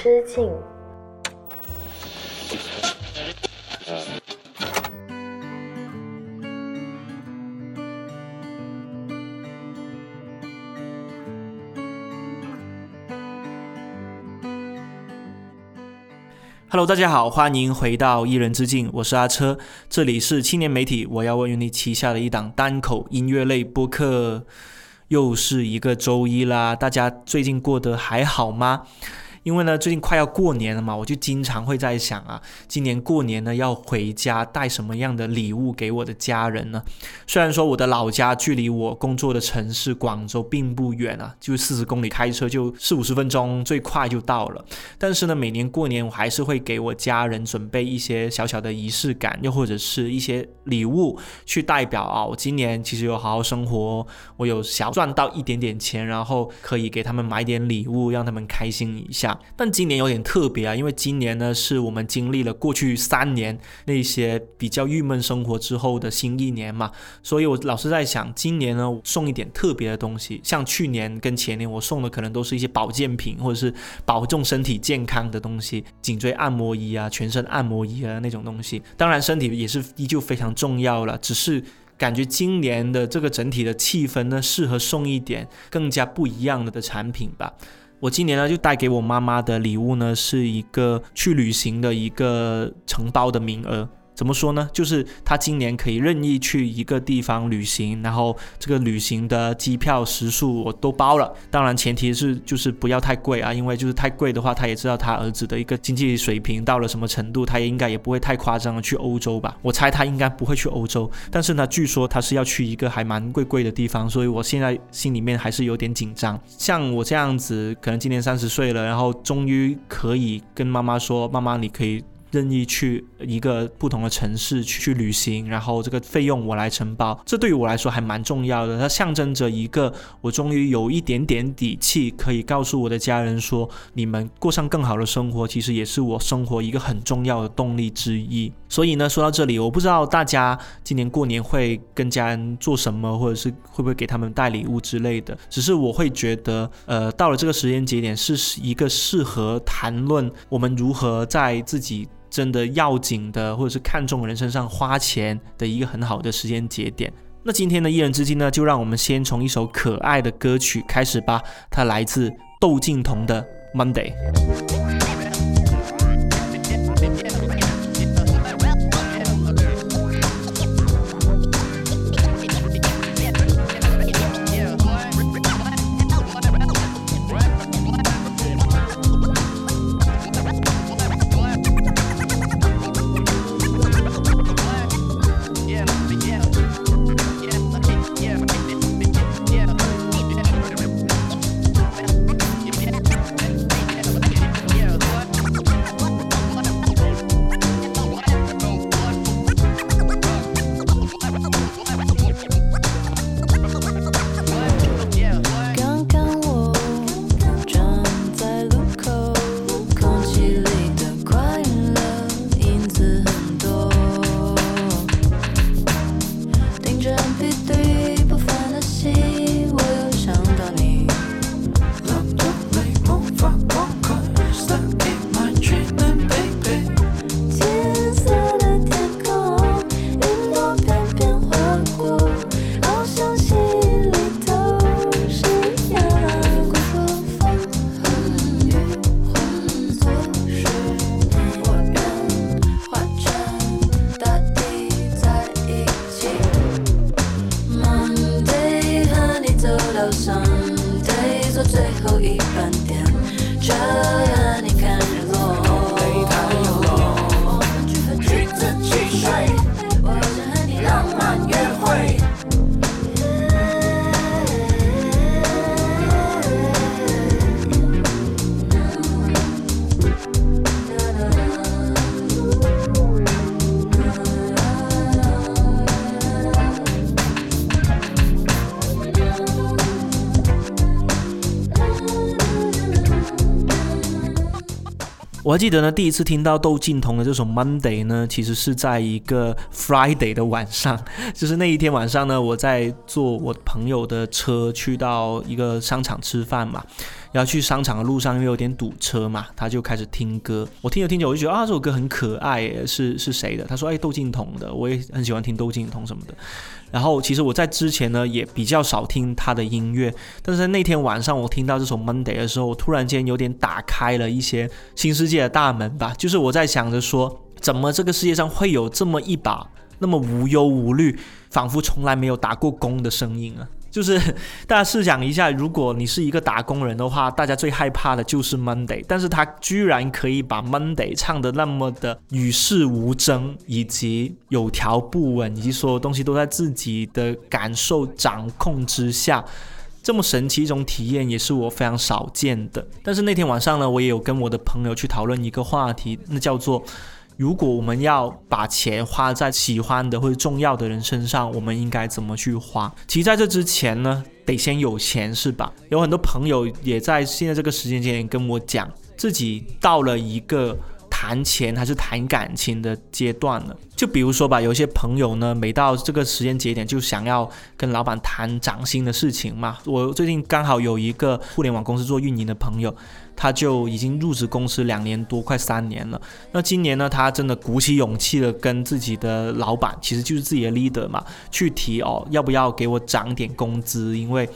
之境。Hello，大家好，欢迎回到一人之境，我是阿车，这里是青年媒体，我要问你旗下的一档单口音乐类播客，又是一个周一啦，大家最近过得还好吗？因为呢，最近快要过年了嘛，我就经常会在想啊，今年过年呢要回家带什么样的礼物给我的家人呢？虽然说我的老家距离我工作的城市广州并不远啊，就四十公里开车就四五十分钟，最快就到了。但是呢，每年过年我还是会给我家人准备一些小小的仪式感，又或者是一些礼物，去代表啊，我今年其实有好好生活，我有想赚到一点点钱，然后可以给他们买点礼物，让他们开心一下。但今年有点特别啊，因为今年呢是我们经历了过去三年那些比较郁闷生活之后的新一年嘛，所以我老是在想，今年呢送一点特别的东西，像去年跟前年我送的可能都是一些保健品或者是保重身体健康的东西，颈椎按摩仪啊、全身按摩仪啊那种东西。当然身体也是依旧非常重要了，只是感觉今年的这个整体的气氛呢，适合送一点更加不一样的的产品吧。我今年呢，就带给我妈妈的礼物呢，是一个去旅行的一个承包的名额。怎么说呢？就是他今年可以任意去一个地方旅行，然后这个旅行的机票、食宿我都包了。当然前提是就是不要太贵啊，因为就是太贵的话，他也知道他儿子的一个经济水平到了什么程度，他也应该也不会太夸张的去欧洲吧。我猜他应该不会去欧洲，但是呢，据说他是要去一个还蛮贵贵的地方，所以我现在心里面还是有点紧张。像我这样子，可能今年三十岁了，然后终于可以跟妈妈说：“妈妈，你可以。”任意去一个不同的城市去去旅行，然后这个费用我来承包，这对于我来说还蛮重要的。它象征着一个我终于有一点点底气，可以告诉我的家人说，你们过上更好的生活，其实也是我生活一个很重要的动力之一。所以呢，说到这里，我不知道大家今年过年会跟家人做什么，或者是会不会给他们带礼物之类的。只是我会觉得，呃，到了这个时间节点，是一个适合谈论我们如何在自己。真的要紧的，或者是看重人身上花钱的一个很好的时间节点。那今天的一人之境呢，就让我们先从一首可爱的歌曲开始吧。它来自窦靖童的《Monday》。我还记得呢，第一次听到窦靖童的这首《Monday》呢，其实是在一个 Friday 的晚上，就是那一天晚上呢，我在坐我朋友的车去到一个商场吃饭嘛。然后去商场的路上因为有点堵车嘛，他就开始听歌。我听着听着我就觉得啊，这首歌很可爱，是是谁的？他说哎，窦靖童的，我也很喜欢听窦靖童什么的。然后其实我在之前呢也比较少听他的音乐，但是在那天晚上我听到这首 Monday 的时候，我突然间有点打开了一些新世界的大门吧。就是我在想着说，怎么这个世界上会有这么一把那么无忧无虑，仿佛从来没有打过工的声音啊？就是大家试想一下，如果你是一个打工人的话，大家最害怕的就是 Monday，但是他居然可以把 Monday 唱的那么的与世无争，以及有条不紊，以及所有东西都在自己的感受掌控之下，这么神奇一种体验，也是我非常少见的。但是那天晚上呢，我也有跟我的朋友去讨论一个话题，那叫做。如果我们要把钱花在喜欢的或者重要的人身上，我们应该怎么去花？其实在这之前呢，得先有钱，是吧？有很多朋友也在现在这个时间节点跟我讲，自己到了一个。谈钱还是谈感情的阶段了？就比如说吧，有些朋友呢，每到这个时间节点就想要跟老板谈涨薪的事情嘛。我最近刚好有一个互联网公司做运营的朋友，他就已经入职公司两年多，快三年了。那今年呢，他真的鼓起勇气的跟自己的老板，其实就是自己的 leader 嘛，去提哦，要不要给我涨点工资？因为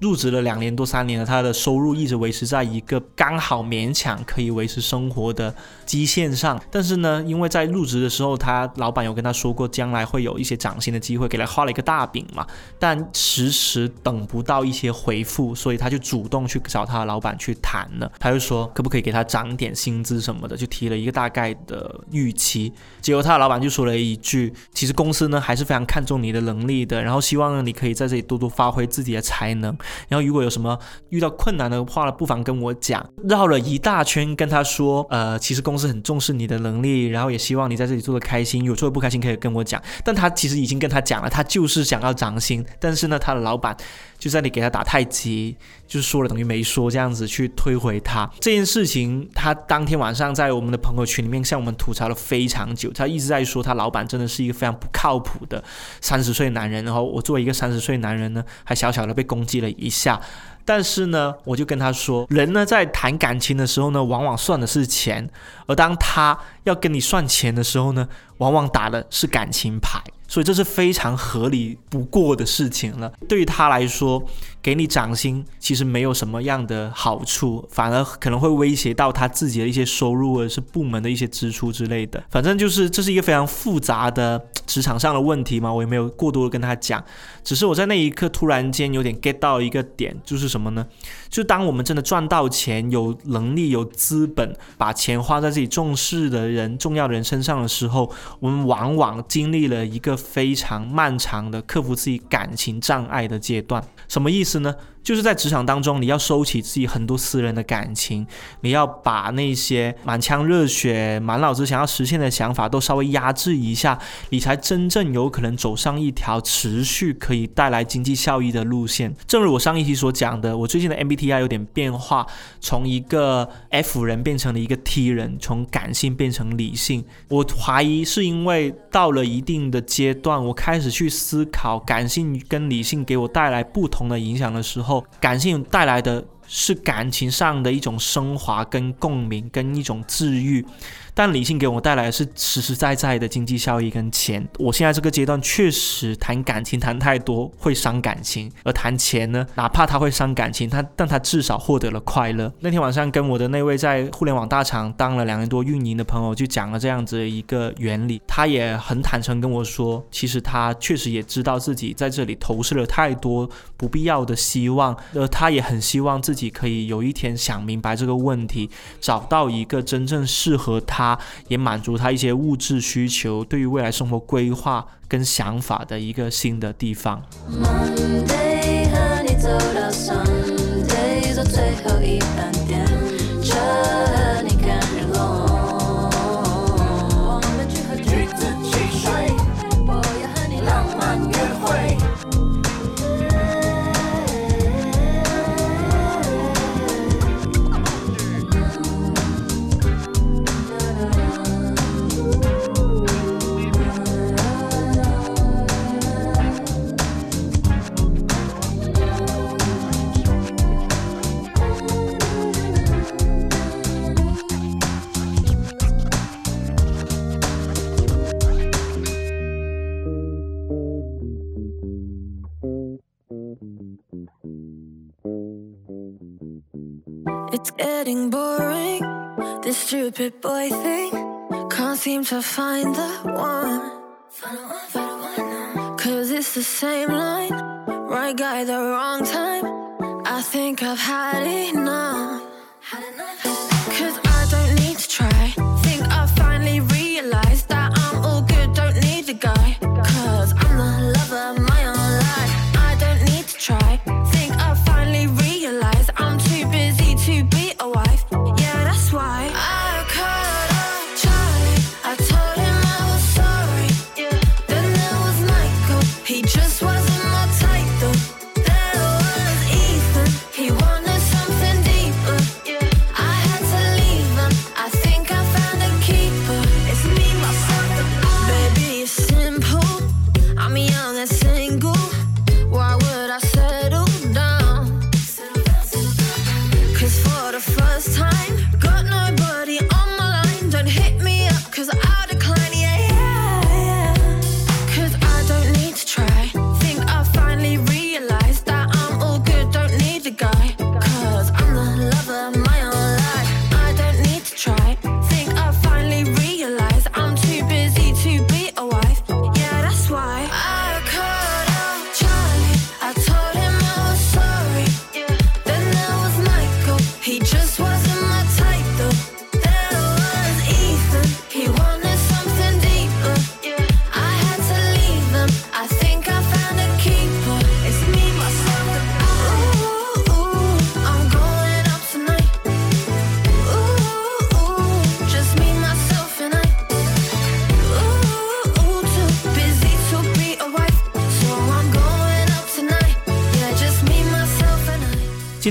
入职了两年多三年了，他的收入一直维持在一个刚好勉强可以维持生活的基线上。但是呢，因为在入职的时候，他老板有跟他说过，将来会有一些涨薪的机会，给他画了一个大饼嘛。但迟迟等不到一些回复，所以他就主动去找他的老板去谈了。他就说，可不可以给他涨点薪资什么的，就提了一个大概的预期。结果他的老板就说了一句，其实公司呢还是非常看重你的能力的，然后希望呢你可以在这里多多发挥自己的才能。然后如果有什么遇到困难的话呢，不妨跟我讲。绕了一大圈跟他说，呃，其实公司很重视你的能力，然后也希望你在这里做的开心，有做的不开心可以跟我讲。但他其实已经跟他讲了，他就是想要涨薪，但是呢，他的老板。就在你给他打太极，就是说了等于没说，这样子去推回他这件事情。他当天晚上在我们的朋友群里面向我们吐槽了非常久，他一直在说他老板真的是一个非常不靠谱的三十岁男人。然后我作为一个三十岁男人呢，还小小的被攻击了一下。但是呢，我就跟他说，人呢在谈感情的时候呢，往往算的是钱，而当他要跟你算钱的时候呢，往往打的是感情牌。所以这是非常合理不过的事情了。对于他来说，给你涨薪其实没有什么样的好处，反而可能会威胁到他自己的一些收入，或者是部门的一些支出之类的。反正就是这是一个非常复杂的职场上的问题嘛，我也没有过多的跟他讲。只是我在那一刻突然间有点 get 到一个点，就是什么呢？就当我们真的赚到钱、有能力、有资本，把钱花在这重视的人、重要的人身上的时候，我们往往经历了一个。非常漫长的克服自己感情障碍的阶段，什么意思呢？就是在职场当中，你要收起自己很多私人的感情，你要把那些满腔热血、满脑子想要实现的想法都稍微压制一下，你才真正有可能走上一条持续可以带来经济效益的路线。正如我上一期所讲的，我最近的 MBTI 有点变化，从一个 F 人变成了一个 T 人，从感性变成理性。我怀疑是因为到了一定的阶段，我开始去思考感性跟理性给我带来不同的影响的时候。感性带来的是感情上的一种升华、跟共鸣、跟一种治愈。但理性给我带来的是实实在在的经济效益跟钱。我现在这个阶段确实谈感情谈太多会伤感情，而谈钱呢，哪怕他会伤感情，他但他至少获得了快乐。那天晚上跟我的那位在互联网大厂当了两年多运营的朋友就讲了这样子的一个原理，他也很坦诚跟我说，其实他确实也知道自己在这里投射了太多不必要的希望，而他也很希望自己可以有一天想明白这个问题，找到一个真正适合他。也满足他一些物质需求对于未来生活规划跟想法的一个新的地方。Monday 和你走到 sunday 最后一班。Stupid boy thing can't seem to find the one. Cause it's the same line, right guy, the wrong time. I think I've had enough.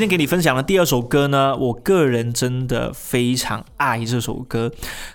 给你分享的第二首歌呢，我个人真的非常爱这首歌。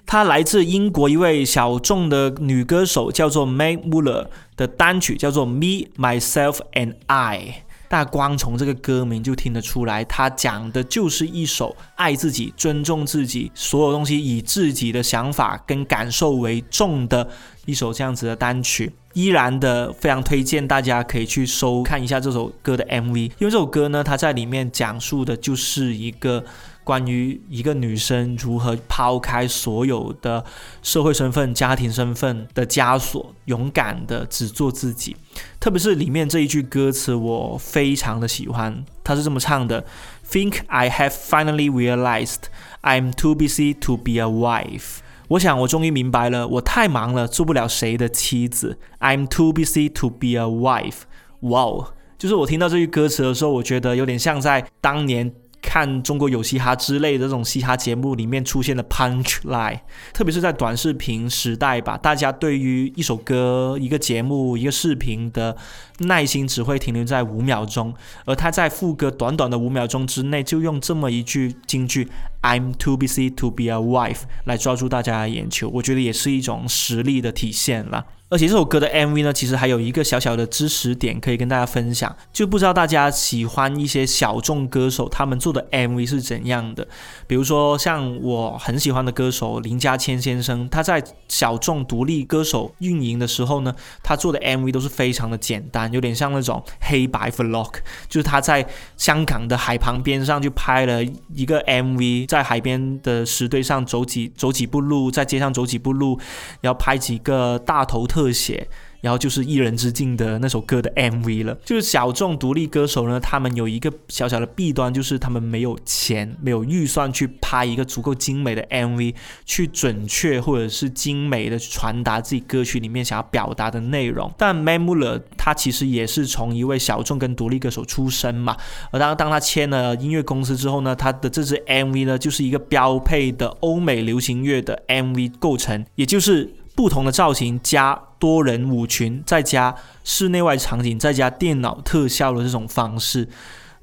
它来自英国一位小众的女歌手，叫做 Mae Muller 的单曲，叫做《Me, Myself and I》。那光从这个歌名就听得出来，它讲的就是一首爱自己、尊重自己，所有东西以自己的想法跟感受为重的一首这样子的单曲。依然的非常推荐大家可以去收看一下这首歌的 MV，因为这首歌呢，它在里面讲述的就是一个关于一个女生如何抛开所有的社会身份、家庭身份的枷锁，勇敢的只做自己。特别是里面这一句歌词，我非常的喜欢，它是这么唱的：Think I have finally realized I'm too busy to be a wife。我想我终于明白了，我太忙了，做不了谁的妻子。I'm too busy to be a wife。哇哦！就是我听到这句歌词的时候，我觉得有点像在当年看中国有嘻哈之类的这种嘻哈节目里面出现的 punch line，特别是在短视频时代吧，大家对于一首歌、一个节目、一个视频的耐心只会停留在五秒钟，而他在副歌短短的五秒钟之内，就用这么一句金句 "I'm too busy to be a wife" 来抓住大家的眼球，我觉得也是一种实力的体现了。而且这首歌的 MV 呢，其实还有一个小小的知识点可以跟大家分享，就不知道大家喜欢一些小众歌手他们做的 MV 是怎样的。比如说像我很喜欢的歌手林家谦先生，他在小众独立歌手运营的时候呢，他做的 MV 都是非常的简单，有点像那种黑白 vlog，就是他在香港的海旁边上就拍了一个 MV，在海边的石堆上走几走几步路，在街上走几步路，然后拍几个大头特特写。然后就是一人之境的那首歌的 MV 了。就是小众独立歌手呢，他们有一个小小的弊端，就是他们没有钱、没有预算去拍一个足够精美的 MV，去准确或者是精美的传达自己歌曲里面想要表达的内容。但 m a m u l e r 他其实也是从一位小众跟独立歌手出身嘛，而当当他签了音乐公司之后呢，他的这支 MV 呢，就是一个标配的欧美流行乐的 MV 构成，也就是不同的造型加多人舞群，再加室内外场景，再加电脑特效的这种方式。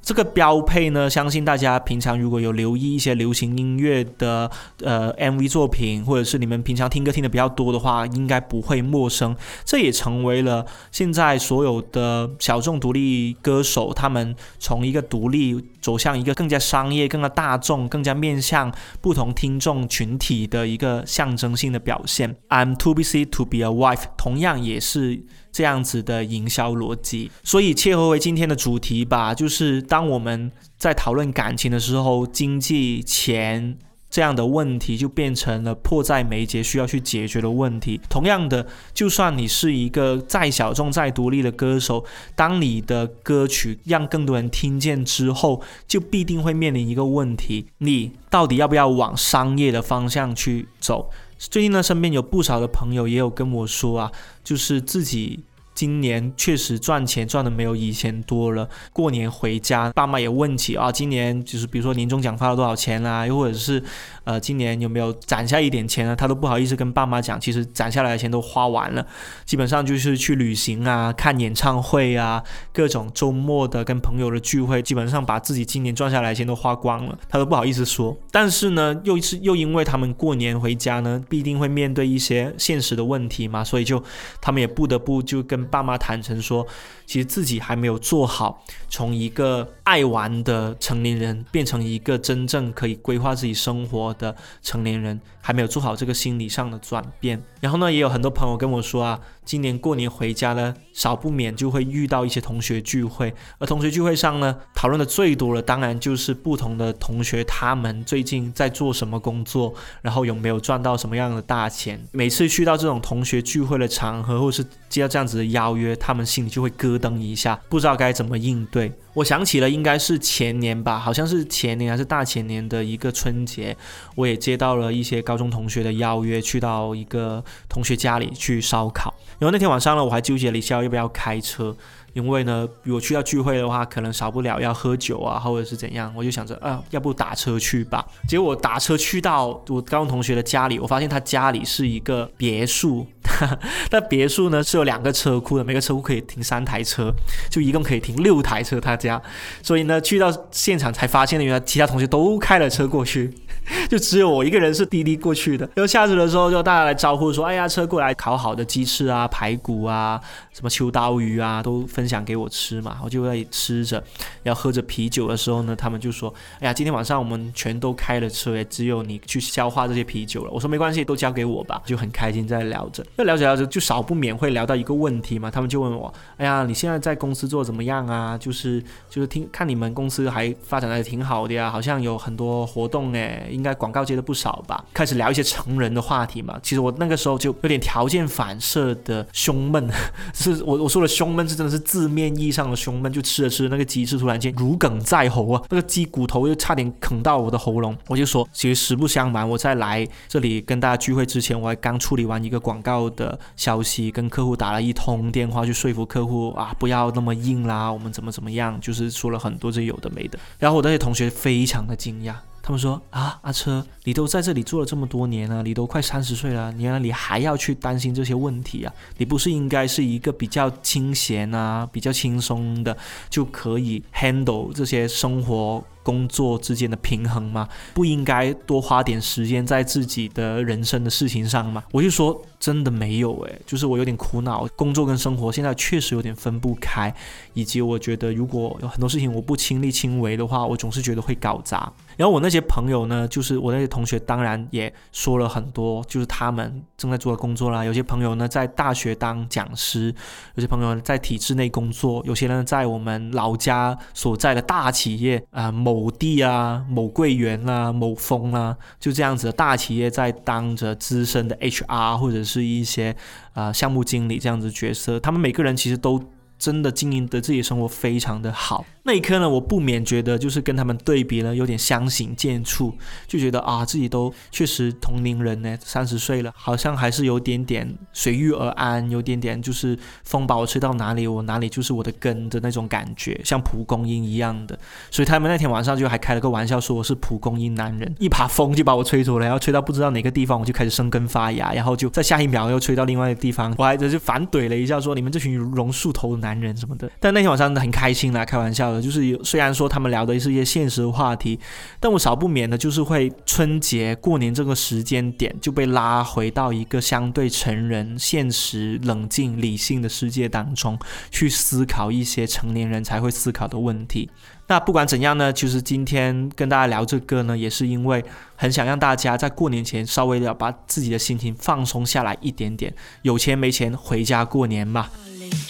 这个标配呢，相信大家平常如果有留意一些流行音乐的呃 MV 作品，或者是你们平常听歌听的比较多的话，应该不会陌生。这也成为了现在所有的小众独立歌手，他们从一个独立走向一个更加商业、更加大众、更加面向不同听众群体的一个象征性的表现。I'm too busy to be a wife，同样也是这样子的营销逻辑。所以切合为今天的主题吧，就是当我们在讨论感情的时候，经济、钱。这样的问题就变成了迫在眉睫需要去解决的问题。同样的，就算你是一个再小众、再独立的歌手，当你的歌曲让更多人听见之后，就必定会面临一个问题：你到底要不要往商业的方向去走？最近呢，身边有不少的朋友也有跟我说啊，就是自己。今年确实赚钱赚的没有以前多了。过年回家，爸妈也问起啊，今年就是比如说年终奖发了多少钱啦，又或者是呃，今年有没有攒下一点钱啊？他都不好意思跟爸妈讲，其实攒下来的钱都花完了，基本上就是去旅行啊、看演唱会啊、各种周末的跟朋友的聚会，基本上把自己今年赚下来的钱都花光了，他都不好意思说。但是呢，又是又因为他们过年回家呢，必定会面对一些现实的问题嘛，所以就他们也不得不就跟。爸妈坦诚说，其实自己还没有做好从一个爱玩的成年人变成一个真正可以规划自己生活的成年人，还没有做好这个心理上的转变。然后呢，也有很多朋友跟我说啊。今年过年回家呢，少不免就会遇到一些同学聚会，而同学聚会上呢，讨论的最多的当然就是不同的同学他们最近在做什么工作，然后有没有赚到什么样的大钱。每次去到这种同学聚会的场合，或是接到这样子的邀约，他们心里就会咯噔一下，不知道该怎么应对。我想起了，应该是前年吧，好像是前年还是大前年的一个春节，我也接到了一些高中同学的邀约，去到一个同学家里去烧烤。然后那天晚上呢，我还纠结了一下要不要开车。因为呢，如果去到聚会的话，可能少不了要喝酒啊，或者是怎样，我就想着啊，要不打车去吧。结果打车去到我高中同学的家里，我发现他家里是一个别墅，那别墅呢是有两个车库的，每个车库可以停三台车，就一共可以停六台车。他家，所以呢，去到现场才发现呢，原来其他同学都开了车过去，就只有我一个人是滴滴过去的。然后下车的时候，就大家来招呼说：“哎呀，车过来烤好的鸡翅啊、排骨啊、什么秋刀鱼啊，都。”分享给我吃嘛，我就在吃着，要喝着啤酒的时候呢，他们就说：“哎呀，今天晚上我们全都开了车，也只有你去消化这些啤酒了。”我说：“没关系，都交给我吧。”就很开心在聊着，那聊着聊着就少不免会聊到一个问题嘛，他们就问我：“哎呀，你现在在公司做怎么样啊？就是就是听看你们公司还发展的挺好的呀，好像有很多活动哎，应该广告接的不少吧？”开始聊一些成人的话题嘛。其实我那个时候就有点条件反射的胸闷，是我我说的胸闷是真的是。字面意义上的胸闷，就吃着吃着，那个鸡翅突然间如鲠在喉啊，那个鸡骨头又差点啃到我的喉咙。我就说，其实实不相瞒，我在来这里跟大家聚会之前，我还刚处理完一个广告的消息，跟客户打了一通电话，去说服客户啊，不要那么硬啦，我们怎么怎么样，就是说了很多这有的没的。然后我那些同学非常的惊讶。他们说啊，阿车，你都在这里做了这么多年了，你都快三十岁了，原来你还要去担心这些问题啊？你不是应该是一个比较清闲啊、比较轻松的，就可以 handle 这些生活？工作之间的平衡吗？不应该多花点时间在自己的人生的事情上吗？我就说真的没有诶，就是我有点苦恼，工作跟生活现在确实有点分不开，以及我觉得如果有很多事情我不亲力亲为的话，我总是觉得会搞砸。然后我那些朋友呢，就是我那些同学，当然也说了很多，就是他们正在做的工作啦。有些朋友呢在大学当讲师，有些朋友在体制内工作，有些人在我们老家所在的大企业啊某。地啊，某桂园啊，某峰啊，就这样子的大企业在当着资深的 HR 或者是是一些啊项目经理这样子角色，他们每个人其实都真的经营的自己生活非常的好。那一刻呢，我不免觉得就是跟他们对比呢，有点相形见绌，就觉得啊，自己都确实同龄人呢，三十岁了，好像还是有点点随遇而安，有点点就是风把我吹到哪里，我哪里就是我的根的那种感觉，像蒲公英一样的。所以他们那天晚上就还开了个玩笑，说我是蒲公英男人，一把风就把我吹走了，然后吹到不知道哪个地方，我就开始生根发芽，然后就在下一秒又吹到另外一个地方，我还就反怼了一下，说你们这群榕树头的男人什么的。但那天晚上很开心啦，开玩笑的。就是，虽然说他们聊的是一些现实的话题，但我少不免的就是会春节过年这个时间点就被拉回到一个相对成人、现实、冷静、理性的世界当中去思考一些成年人才会思考的问题。那不管怎样呢，其实今天跟大家聊这个呢，也是因为很想让大家在过年前稍微的把自己的心情放松下来一点点，有钱没钱回家过年嘛。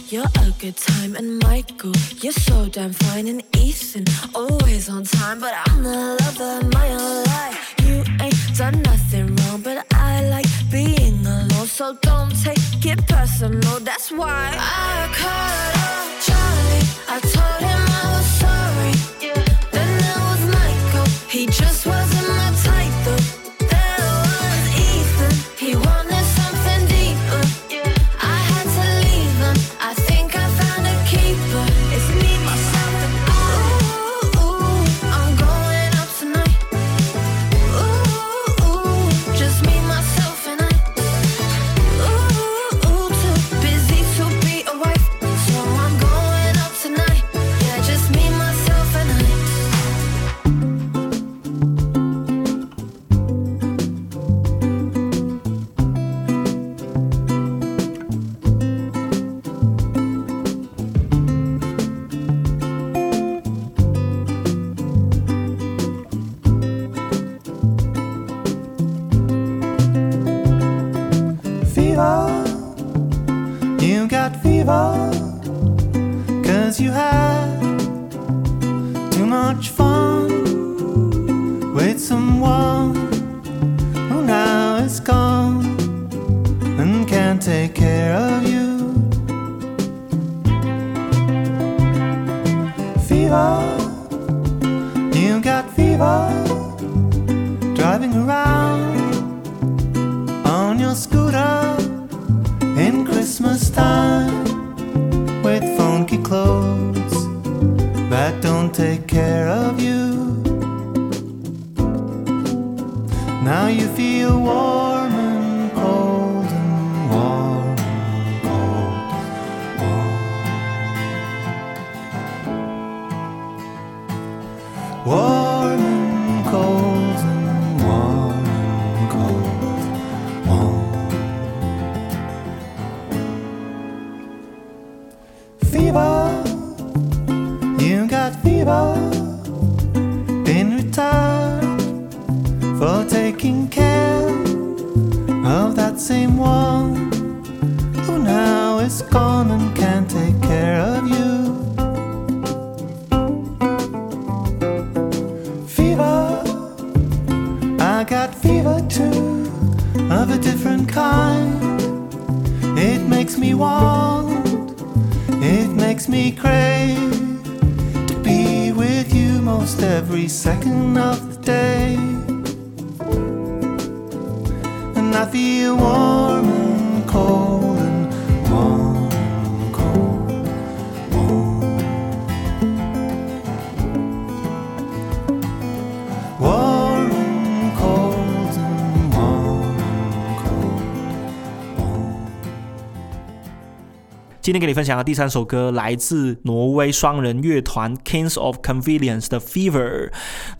You're a good time and Michael, you're so damn fine and Ethan, always on time, but I'm the lover my own life. You ain't done nothing wrong, but I like being alone, so don't take it personal. That's why I cut off Charlie. I told him I fever. You got fever. Cause you had too much fun with someone who now is gone and can't take care of you. Fever. Fever, you got fever. Same one who now is gone and can't take care of you. Fever, I got fever too, of a different kind. It makes me want, it makes me crave to be with you most every second of the day. I feel warm and cold 今天给你分享的第三首歌来自挪威双人乐团 Kings of Convenience 的 Fever。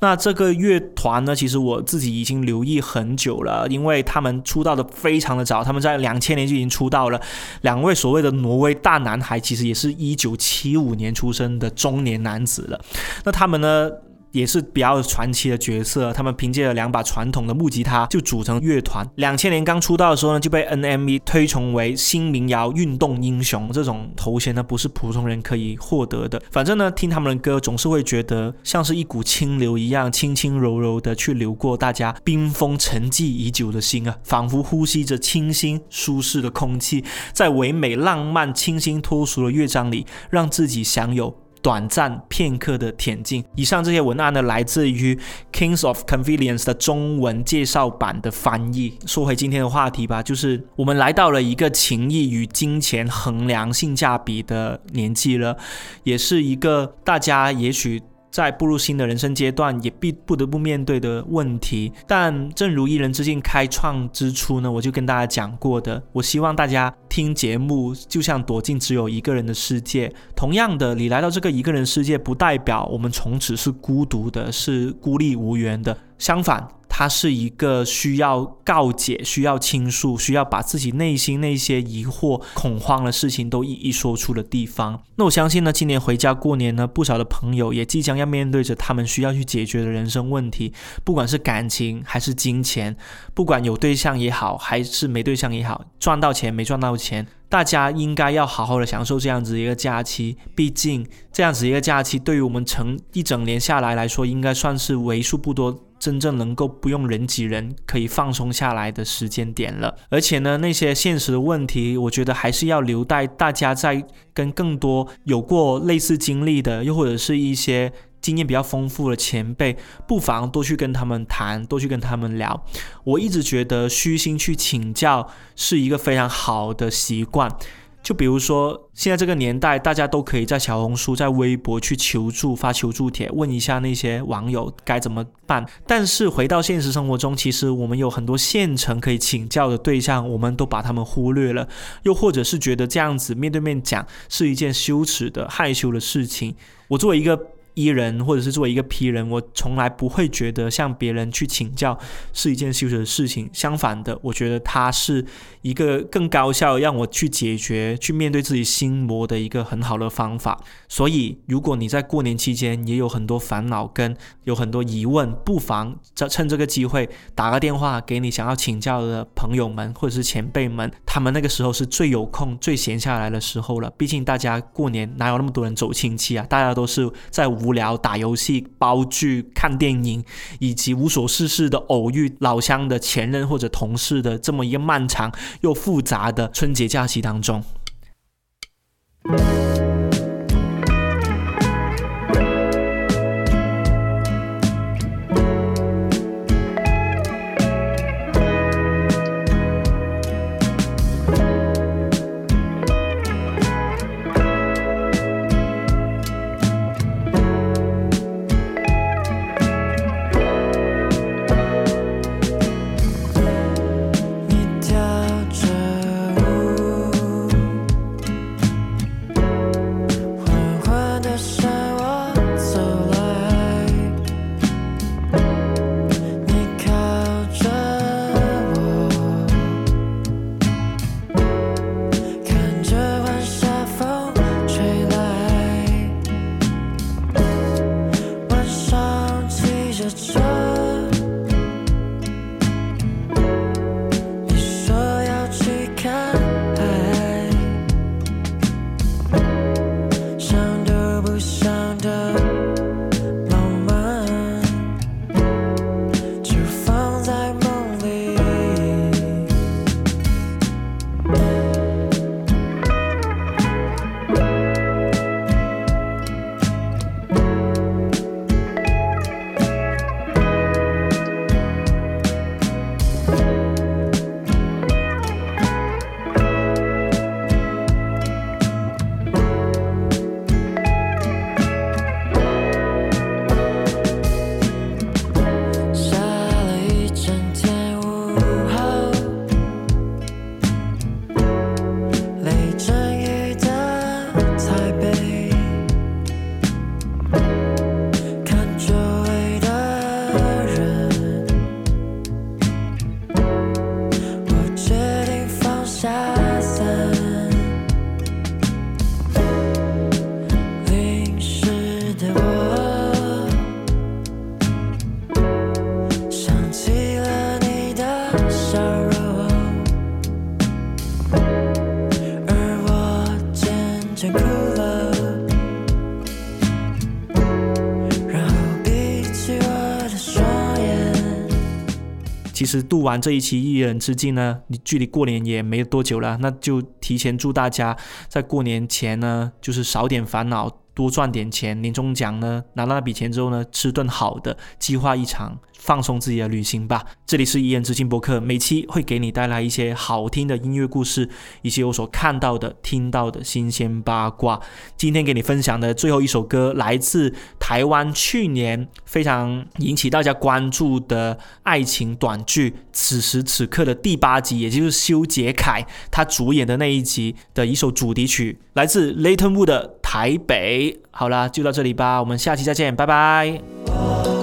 那这个乐团呢，其实我自己已经留意很久了，因为他们出道的非常的早，他们在两千年就已经出道了。两位所谓的挪威大男孩，其实也是一九七五年出生的中年男子了。那他们呢？也是比较传奇的角色，他们凭借了两把传统的木吉他就组成乐团。两千年刚出道的时候呢，就被 NME 推崇为新民谣运动英雄，这种头衔呢不是普通人可以获得的。反正呢，听他们的歌总是会觉得像是一股清流一样，轻轻柔柔的去流过大家冰封沉寂已久的心啊，仿佛呼吸着清新舒适的空气，在唯美浪漫、清新脱俗的乐章里，让自己享有。短暂片刻的恬静。以上这些文案呢，来自于 Kings of Convenience 的中文介绍版的翻译。说回今天的话题吧，就是我们来到了一个情谊与金钱衡量性价比的年纪了，也是一个大家也许。在步入新的人生阶段，也必不得不面对的问题。但正如一人之境开创之初呢，我就跟大家讲过的，我希望大家听节目就像躲进只有一个人的世界。同样的，你来到这个一个人世界，不代表我们从此是孤独的，是孤立无援的。相反，它是一个需要告解、需要倾诉、需要把自己内心那些疑惑、恐慌的事情都一一说出的地方。那我相信呢，今年回家过年呢，不少的朋友也即将要面对着他们需要去解决的人生问题，不管是感情还是金钱，不管有对象也好，还是没对象也好，赚到钱没赚到钱。大家应该要好好的享受这样子一个假期，毕竟这样子一个假期对于我们成一整年下来来说，应该算是为数不多真正能够不用人挤人，可以放松下来的时间点了。而且呢，那些现实的问题，我觉得还是要留待大家在跟更多有过类似经历的，又或者是一些。经验比较丰富的前辈，不妨多去跟他们谈，多去跟他们聊。我一直觉得虚心去请教是一个非常好的习惯。就比如说，现在这个年代，大家都可以在小红书、在微博去求助、发求助帖，问一下那些网友该怎么办。但是回到现实生活中，其实我们有很多现成可以请教的对象，我们都把他们忽略了，又或者是觉得这样子面对面讲是一件羞耻的、害羞的事情。我作为一个。一人，或者是作为一个 P 人，我从来不会觉得向别人去请教是一件羞耻的事情。相反的，我觉得它是一个更高效让我去解决、去面对自己心魔的一个很好的方法。所以，如果你在过年期间也有很多烦恼跟有很多疑问，不妨在趁这个机会打个电话给你想要请教的朋友们或者是前辈们，他们那个时候是最有空、最闲下来的时候了。毕竟大家过年哪有那么多人走亲戚啊？大家都是在。无聊打游戏、煲剧、看电影，以及无所事事的偶遇老乡的前任或者同事的这么一个漫长又复杂的春节假期当中。实读完这一期《一人之境》呢，你距离过年也没多久了，那就提前祝大家在过年前呢，就是少点烦恼，多赚点钱。年终奖呢，拿到那笔钱之后呢，吃顿好的，计划一场。放松自己的旅行吧。这里是一言之境博客，每期会给你带来一些好听的音乐故事，一些我所看到的、听到的新鲜八卦。今天给你分享的最后一首歌，来自台湾去年非常引起大家关注的爱情短剧《此时此刻》的第八集，也就是修杰楷他主演的那一集的一首主题曲，来自 Layton Wood 的《台北》。好了就到这里吧我们下期再见拜拜。